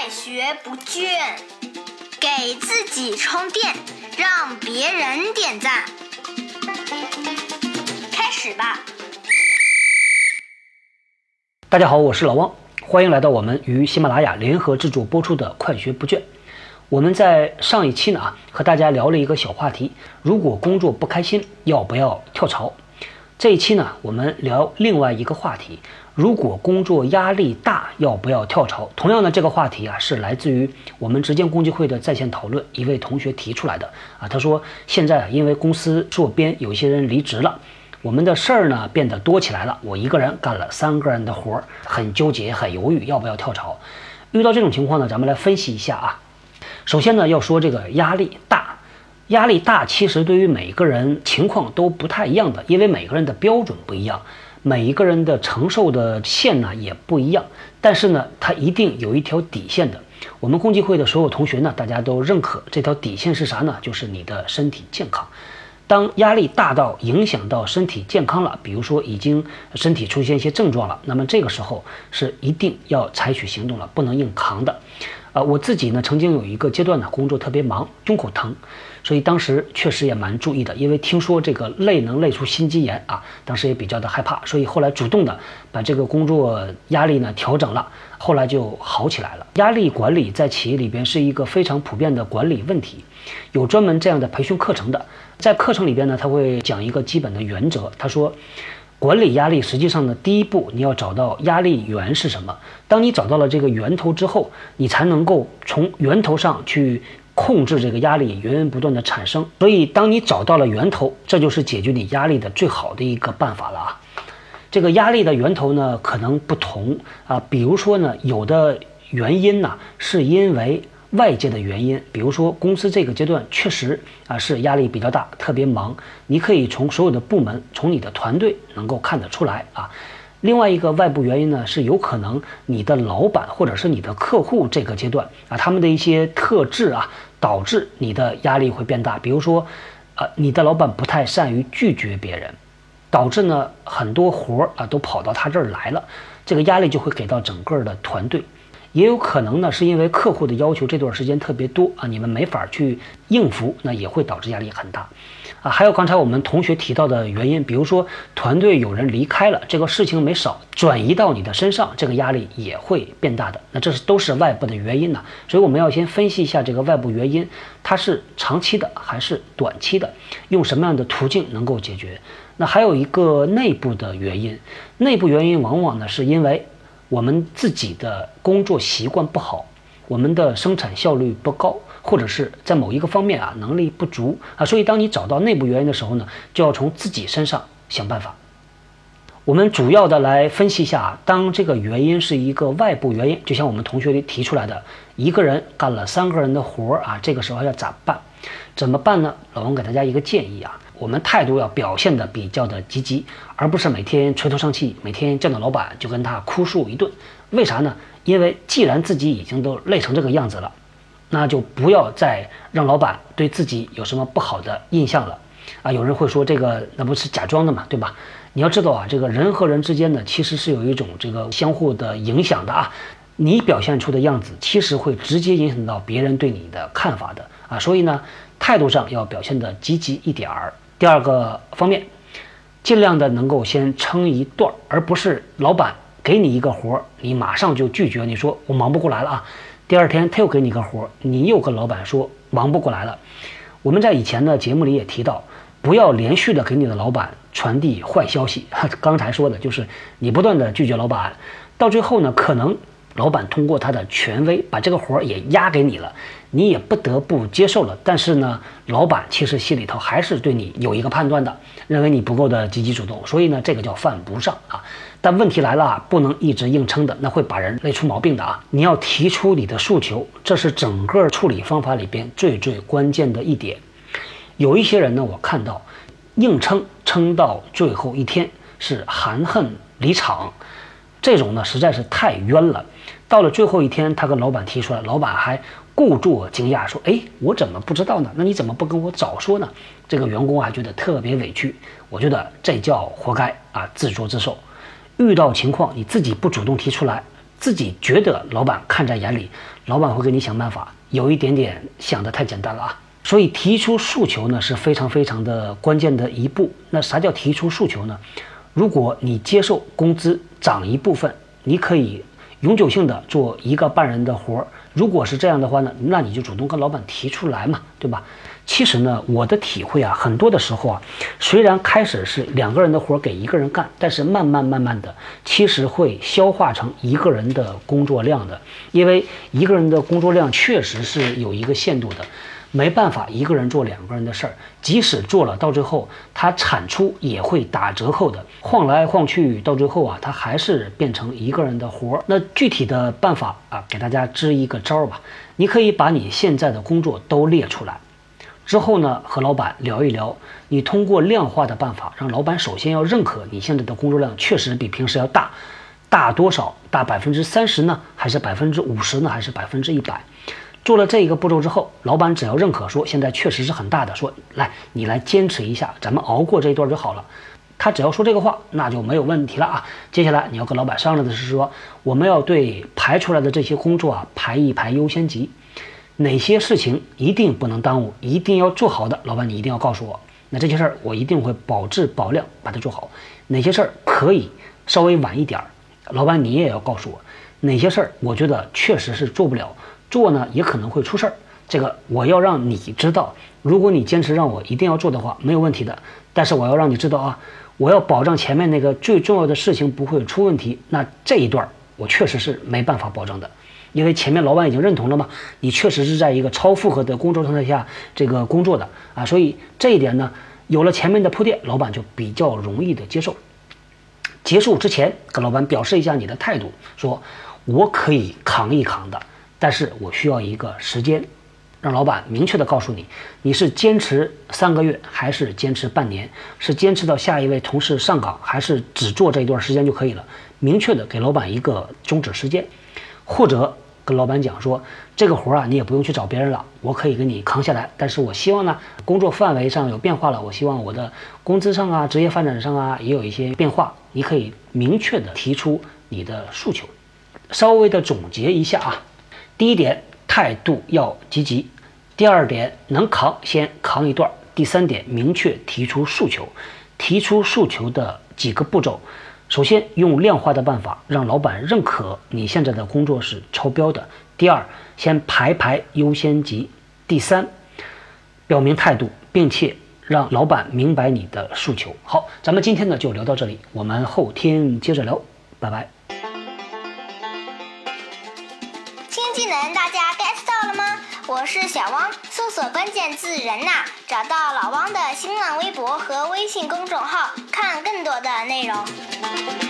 快学不倦，给自己充电，让别人点赞。开始吧！大家好，我是老汪，欢迎来到我们与喜马拉雅联合制作播出的《快学不倦》。我们在上一期呢啊，和大家聊了一个小话题：如果工作不开心，要不要跳槽？这一期呢，我们聊另外一个话题：如果工作压力大，要不要跳槽？同样的，这个话题啊，是来自于我们直建共济会的在线讨论，一位同学提出来的啊。他说，现在因为公司缩编，有些人离职了，我们的事儿呢变得多起来了，我一个人干了三个人的活儿，很纠结，很犹豫，要不要跳槽？遇到这种情况呢，咱们来分析一下啊。首先呢，要说这个压力大。压力大，其实对于每个人情况都不太一样的，因为每个人的标准不一样，每一个人的承受的线呢也不一样。但是呢，它一定有一条底线的。我们共济会的所有同学呢，大家都认可这条底线是啥呢？就是你的身体健康。当压力大到影响到身体健康了，比如说已经身体出现一些症状了，那么这个时候是一定要采取行动了，不能硬扛的。啊，我自己呢，曾经有一个阶段呢，工作特别忙，胸口疼。所以当时确实也蛮注意的，因为听说这个累能累出心肌炎啊，当时也比较的害怕，所以后来主动的把这个工作压力呢调整了，后来就好起来了。压力管理在企业里边是一个非常普遍的管理问题，有专门这样的培训课程的，在课程里边呢，他会讲一个基本的原则，他说，管理压力实际上呢，第一步你要找到压力源是什么，当你找到了这个源头之后，你才能够从源头上去。控制这个压力源源不断的产生，所以当你找到了源头，这就是解决你压力的最好的一个办法了啊。这个压力的源头呢可能不同啊，比如说呢，有的原因呢是因为外界的原因，比如说公司这个阶段确实啊是压力比较大，特别忙，你可以从所有的部门，从你的团队能够看得出来啊。另外一个外部原因呢，是有可能你的老板或者是你的客户这个阶段啊，他们的一些特质啊，导致你的压力会变大。比如说，呃，你的老板不太善于拒绝别人，导致呢很多活儿啊都跑到他这儿来了，这个压力就会给到整个的团队。也有可能呢，是因为客户的要求这段时间特别多啊，你们没法去应付，那也会导致压力很大，啊，还有刚才我们同学提到的原因，比如说团队有人离开了，这个事情没少转移到你的身上，这个压力也会变大的。那这是都是外部的原因呢，所以我们要先分析一下这个外部原因，它是长期的还是短期的，用什么样的途径能够解决？那还有一个内部的原因，内部原因往往呢是因为。我们自己的工作习惯不好，我们的生产效率不高，或者是在某一个方面啊能力不足啊，所以当你找到内部原因的时候呢，就要从自己身上想办法。我们主要的来分析一下，当这个原因是一个外部原因，就像我们同学里提出来的，一个人干了三个人的活儿啊，这个时候要咋办？怎么办呢？老王给大家一个建议啊。我们态度要表现的比较的积极，而不是每天垂头丧气，每天见到老板就跟他哭诉一顿。为啥呢？因为既然自己已经都累成这个样子了，那就不要再让老板对自己有什么不好的印象了。啊，有人会说这个那不是假装的嘛，对吧？你要知道啊，这个人和人之间呢，其实是有一种这个相互的影响的啊。你表现出的样子，其实会直接影响到别人对你的看法的啊。所以呢，态度上要表现的积极一点儿。第二个方面，尽量的能够先撑一段，而不是老板给你一个活儿，你马上就拒绝，你说我忙不过来了啊。第二天他又给你个活儿，你又跟老板说忙不过来了。我们在以前的节目里也提到，不要连续的给你的老板传递坏消息。刚才说的就是你不断的拒绝老板，到最后呢，可能。老板通过他的权威把这个活儿也压给你了，你也不得不接受了。但是呢，老板其实心里头还是对你有一个判断的，认为你不够的积极主动，所以呢，这个叫犯不上啊。但问题来了啊，不能一直硬撑的，那会把人累出毛病的啊。你要提出你的诉求，这是整个处理方法里边最最关键的一点。有一些人呢，我看到硬撑撑到最后一天是含恨离场。这种呢实在是太冤了。到了最后一天，他跟老板提出来，老板还故作惊讶说：“哎，我怎么不知道呢？那你怎么不跟我早说呢？”这个员工还觉得特别委屈。我觉得这叫活该啊，自作自受。遇到情况你自己不主动提出来，自己觉得老板看在眼里，老板会给你想办法，有一点点想的太简单了啊。所以提出诉求呢是非常非常的关键的一步。那啥叫提出诉求呢？如果你接受工资涨一部分，你可以永久性的做一个半人的活儿。如果是这样的话呢，那你就主动跟老板提出来嘛，对吧？其实呢，我的体会啊，很多的时候啊，虽然开始是两个人的活儿给一个人干，但是慢慢慢慢的，其实会消化成一个人的工作量的，因为一个人的工作量确实是有一个限度的。没办法，一个人做两个人的事儿，即使做了，到最后他产出也会打折扣的，晃来晃去，到最后啊，他还是变成一个人的活儿。那具体的办法啊，给大家支一个招儿吧。你可以把你现在的工作都列出来，之后呢，和老板聊一聊，你通过量化的办法，让老板首先要认可你现在的工作量确实比平时要大，大多少？大百分之三十呢？还是百分之五十呢？还是百分之一百？做了这一个步骤之后，老板只要认可说现在确实是很大的，说来你来坚持一下，咱们熬过这一段就好了。他只要说这个话，那就没有问题了啊。接下来你要跟老板商量的是说，我们要对排出来的这些工作啊排一排优先级，哪些事情一定不能耽误，一定要做好的，老板你一定要告诉我。那这些事儿我一定会保质保量把它做好。哪些事儿可以稍微晚一点儿，老板你也要告诉我。哪些事儿我觉得确实是做不了。做呢也可能会出事儿，这个我要让你知道。如果你坚持让我一定要做的话，没有问题的。但是我要让你知道啊，我要保障前面那个最重要的事情不会出问题。那这一段我确实是没办法保证的，因为前面老板已经认同了嘛，你确实是在一个超负荷的工作状态下这个工作的啊，所以这一点呢，有了前面的铺垫，老板就比较容易的接受。结束之前跟老板表示一下你的态度，说我可以扛一扛的。但是我需要一个时间，让老板明确的告诉你，你是坚持三个月还是坚持半年，是坚持到下一位同事上岗，还是只做这一段时间就可以了？明确的给老板一个终止时间，或者跟老板讲说，这个活儿啊，你也不用去找别人了，我可以给你扛下来。但是我希望呢，工作范围上有变化了，我希望我的工资上啊，职业发展上啊，也有一些变化。你可以明确的提出你的诉求，稍微的总结一下啊。第一点，态度要积极；第二点，能扛先扛一段；第三点，明确提出诉求。提出诉求的几个步骤：首先，用量化的办法让老板认可你现在的工作是超标的；第二，先排排优先级；第三，表明态度，并且让老板明白你的诉求。好，咱们今天呢就聊到这里，我们后天接着聊，拜拜。能大家 get 到了吗？我是小汪，搜索关键字“人呐”，找到老汪的新浪微博和微信公众号，看更多的内容。